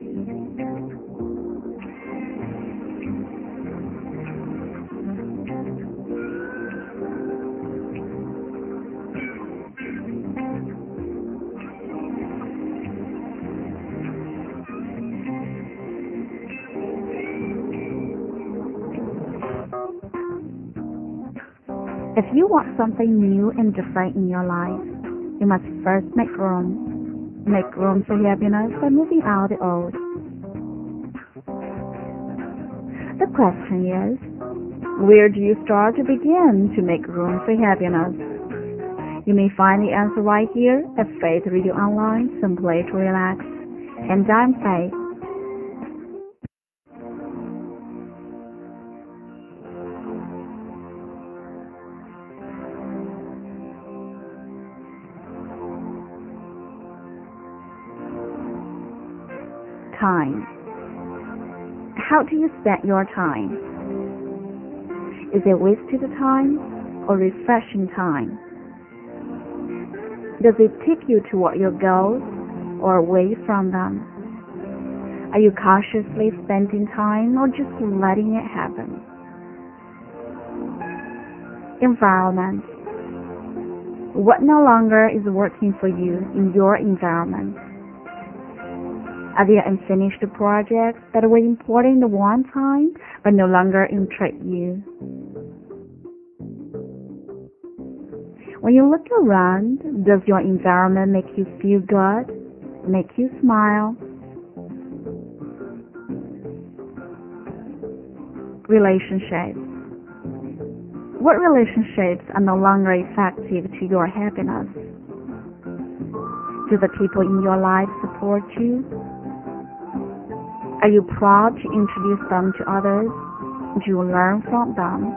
If you want something new and different in your life, you must first make room. Make room for happiness by moving out the old. The question is, where do you start to begin to make room for happiness? You may find the answer right here at Faith Radio Online, simply to relax. And I'm Faith. Time. How do you spend your time? Is it wasted time or refreshing time? Does it take you toward your goals or away from them? Are you consciously spending time or just letting it happen? Environment. What no longer is working for you in your environment? Are there unfinished projects that were important at one time but no longer interest you? When you look around, does your environment make you feel good? Make you smile? Relationships. What relationships are no longer effective to your happiness? Do the people in your life support you? Are you proud to introduce them to others? Do you learn from them?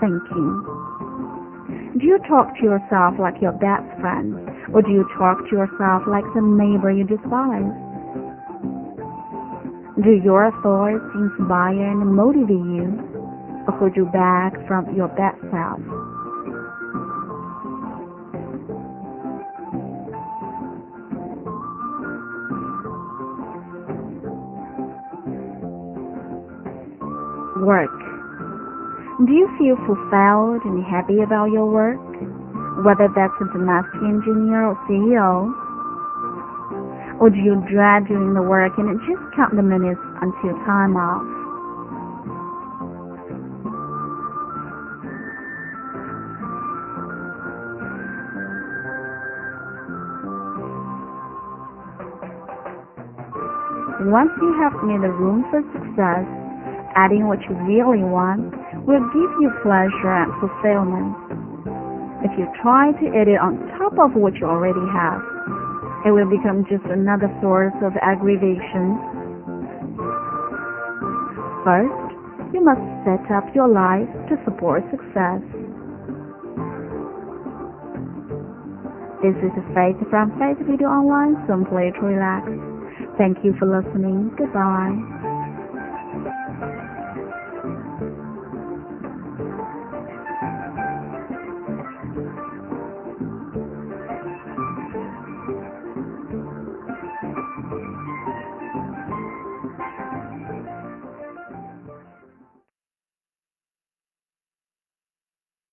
Thinking. Do you talk to yourself like your best friend, or do you talk to yourself like the neighbor you despise? Do your thoughts inspire and motivate you, or hold you back from your best self? Work. Do you feel fulfilled and happy about your work? Whether that's a domestic engineer or CEO? Or do you dread doing the work and just count the minutes until time off? Once you have made the room for success, adding what you really want will give you pleasure and fulfillment. If you try to add it on top of what you already have, it will become just another source of aggravation. First, you must set up your life to support success. This is a Faith from Faith Video Online, simply to relax. Thank you for listening. Goodbye.